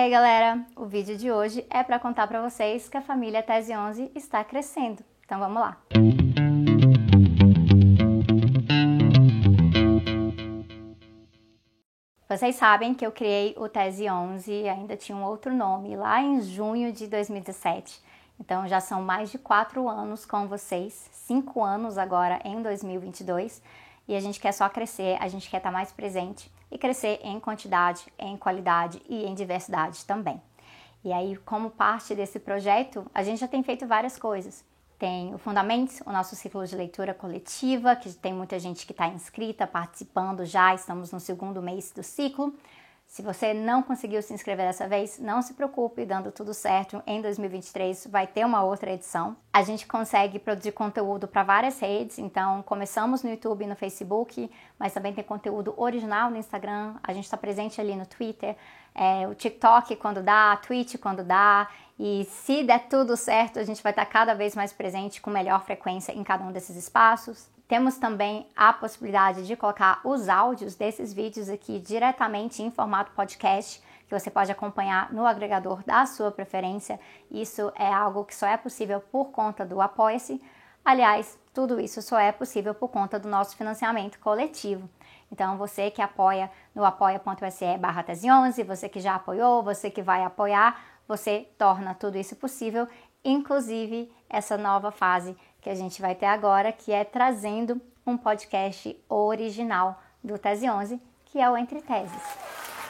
Ei galera, o vídeo de hoje é para contar para vocês que a família Tese 11 está crescendo. Então vamos lá. Vocês sabem que eu criei o Tese 11, ainda tinha um outro nome, lá em junho de 2017. Então já são mais de quatro anos com vocês, cinco anos agora em 2022, e a gente quer só crescer, a gente quer estar mais presente e crescer em quantidade, em qualidade e em diversidade também. E aí, como parte desse projeto, a gente já tem feito várias coisas. Tem o Fundamentos, o nosso ciclo de leitura coletiva, que tem muita gente que está inscrita, participando já, estamos no segundo mês do ciclo. Se você não conseguiu se inscrever dessa vez, não se preocupe, dando tudo certo, em 2023 vai ter uma outra edição. A gente consegue produzir conteúdo para várias redes, então começamos no YouTube e no Facebook, mas também tem conteúdo original no Instagram, a gente está presente ali no Twitter, é, o TikTok quando dá, a Twitch quando dá, e se der tudo certo, a gente vai estar tá cada vez mais presente com melhor frequência em cada um desses espaços. Temos também a possibilidade de colocar os áudios desses vídeos aqui diretamente em formato podcast, que você pode acompanhar no agregador da sua preferência. Isso é algo que só é possível por conta do Apoia-se. Aliás, tudo isso só é possível por conta do nosso financiamento coletivo. Então, você que apoia no apoia.se barra 11, você que já apoiou, você que vai apoiar, você torna tudo isso possível, inclusive essa nova fase que a gente vai ter agora, que é trazendo um podcast original do Tese 11, que é o Entre Teses.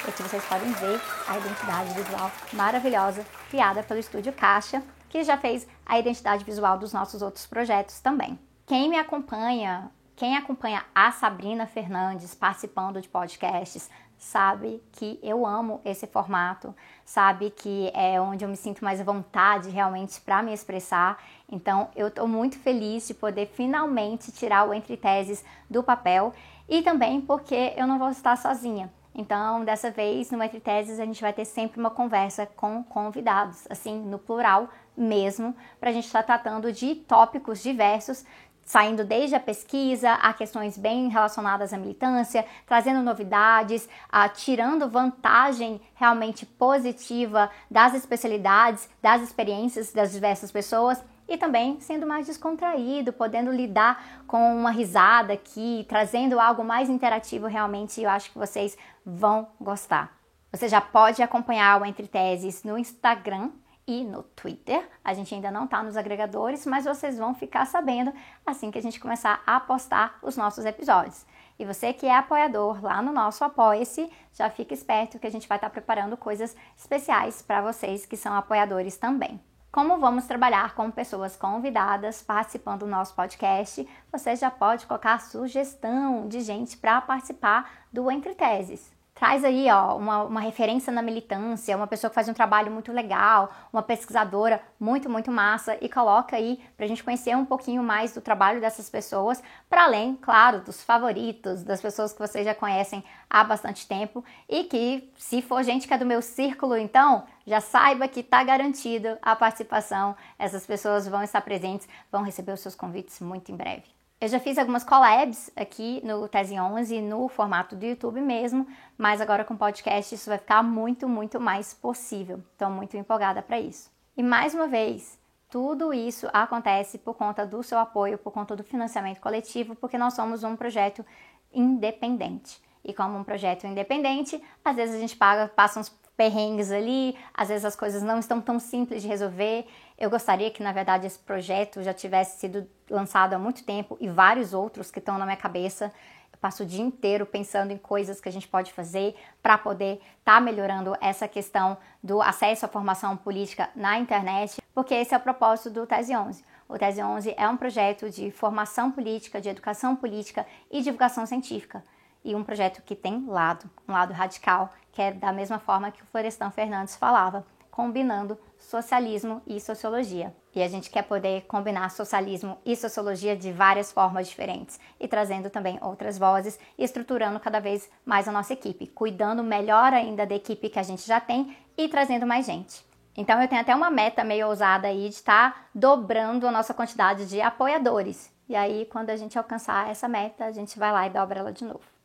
Aqui vocês podem ver a identidade visual maravilhosa criada pelo Estúdio Caixa, que já fez a identidade visual dos nossos outros projetos também. Quem me acompanha, quem acompanha a Sabrina Fernandes participando de podcasts, sabe que eu amo esse formato, sabe que é onde eu me sinto mais à vontade realmente para me expressar. Então, eu estou muito feliz de poder finalmente tirar o Entre Teses do papel e também porque eu não vou estar sozinha. Então, dessa vez, no Entre Teses, a gente vai ter sempre uma conversa com convidados, assim, no plural mesmo, para a gente estar tá tratando de tópicos diversos saindo desde a pesquisa a questões bem relacionadas à militância, trazendo novidades, a, tirando vantagem realmente positiva das especialidades, das experiências das diversas pessoas e também sendo mais descontraído, podendo lidar com uma risada aqui, trazendo algo mais interativo realmente, eu acho que vocês vão gostar. Você já pode acompanhar o Entre Teses no Instagram, e no Twitter. A gente ainda não está nos agregadores, mas vocês vão ficar sabendo assim que a gente começar a postar os nossos episódios. E você que é apoiador lá no nosso Apoia-se, já fica esperto que a gente vai estar tá preparando coisas especiais para vocês que são apoiadores também. Como vamos trabalhar com pessoas convidadas participando do nosso podcast, você já pode colocar sugestão de gente para participar do Entre Teses traz aí ó, uma, uma referência na militância, uma pessoa que faz um trabalho muito legal, uma pesquisadora muito, muito massa e coloca aí para a gente conhecer um pouquinho mais do trabalho dessas pessoas, para além, claro, dos favoritos, das pessoas que vocês já conhecem há bastante tempo e que, se for gente que é do meu círculo, então já saiba que está garantido a participação, essas pessoas vão estar presentes, vão receber os seus convites muito em breve. Eu já fiz algumas collabs aqui no Tese 11, no formato do YouTube mesmo, mas agora com podcast isso vai ficar muito, muito mais possível. Estou muito empolgada para isso. E mais uma vez, tudo isso acontece por conta do seu apoio, por conta do financiamento coletivo, porque nós somos um projeto independente. E como um projeto independente, às vezes a gente paga, passa uns perrengues ali, às vezes as coisas não estão tão simples de resolver. Eu gostaria que, na verdade, esse projeto já tivesse sido lançado há muito tempo e vários outros que estão na minha cabeça. Eu passo o dia inteiro pensando em coisas que a gente pode fazer para poder estar tá melhorando essa questão do acesso à formação política na internet, porque esse é o propósito do Tese 11. O Tese 11 é um projeto de formação política, de educação política e divulgação científica e um projeto que tem lado, um lado radical, que é da mesma forma que o Florestan Fernandes falava, combinando socialismo e sociologia. E a gente quer poder combinar socialismo e sociologia de várias formas diferentes e trazendo também outras vozes e estruturando cada vez mais a nossa equipe, cuidando melhor ainda da equipe que a gente já tem e trazendo mais gente. Então eu tenho até uma meta meio ousada aí de estar tá dobrando a nossa quantidade de apoiadores. E aí, quando a gente alcançar essa meta, a gente vai lá e dobra ela de novo.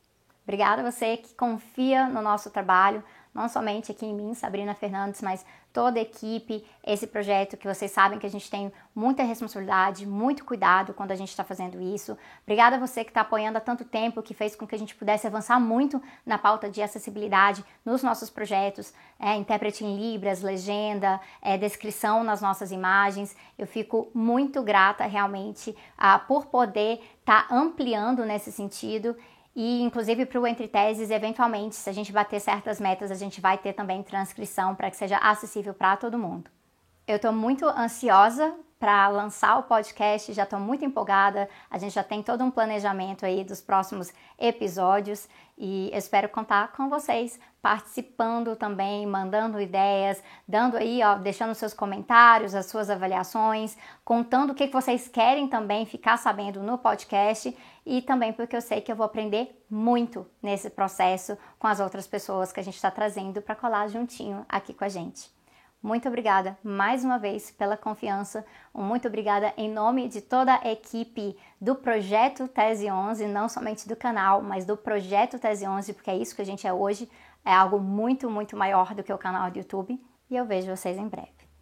Obrigada a você que confia no nosso trabalho, não somente aqui em mim, Sabrina Fernandes, mas toda a equipe, esse projeto que vocês sabem que a gente tem muita responsabilidade, muito cuidado quando a gente está fazendo isso. Obrigada a você que está apoiando há tanto tempo, que fez com que a gente pudesse avançar muito na pauta de acessibilidade nos nossos projetos, é, intérprete em Libras, legenda, é, descrição nas nossas imagens. Eu fico muito grata realmente ah, por poder estar tá ampliando nesse sentido e inclusive para o Entre Teses, eventualmente, se a gente bater certas metas, a gente vai ter também transcrição para que seja acessível para todo mundo. Eu estou muito ansiosa para lançar o podcast, já estou muito empolgada. A gente já tem todo um planejamento aí dos próximos episódios e espero contar com vocês participando também, mandando ideias, dando aí, ó, deixando seus comentários, as suas avaliações, contando o que vocês querem também ficar sabendo no podcast e também porque eu sei que eu vou aprender muito nesse processo com as outras pessoas que a gente está trazendo para colar juntinho aqui com a gente. Muito obrigada mais uma vez pela confiança. Muito obrigada em nome de toda a equipe do projeto Tese 11, não somente do canal, mas do projeto Tese 11, porque é isso que a gente é hoje. É algo muito, muito maior do que o canal do YouTube. E eu vejo vocês em breve.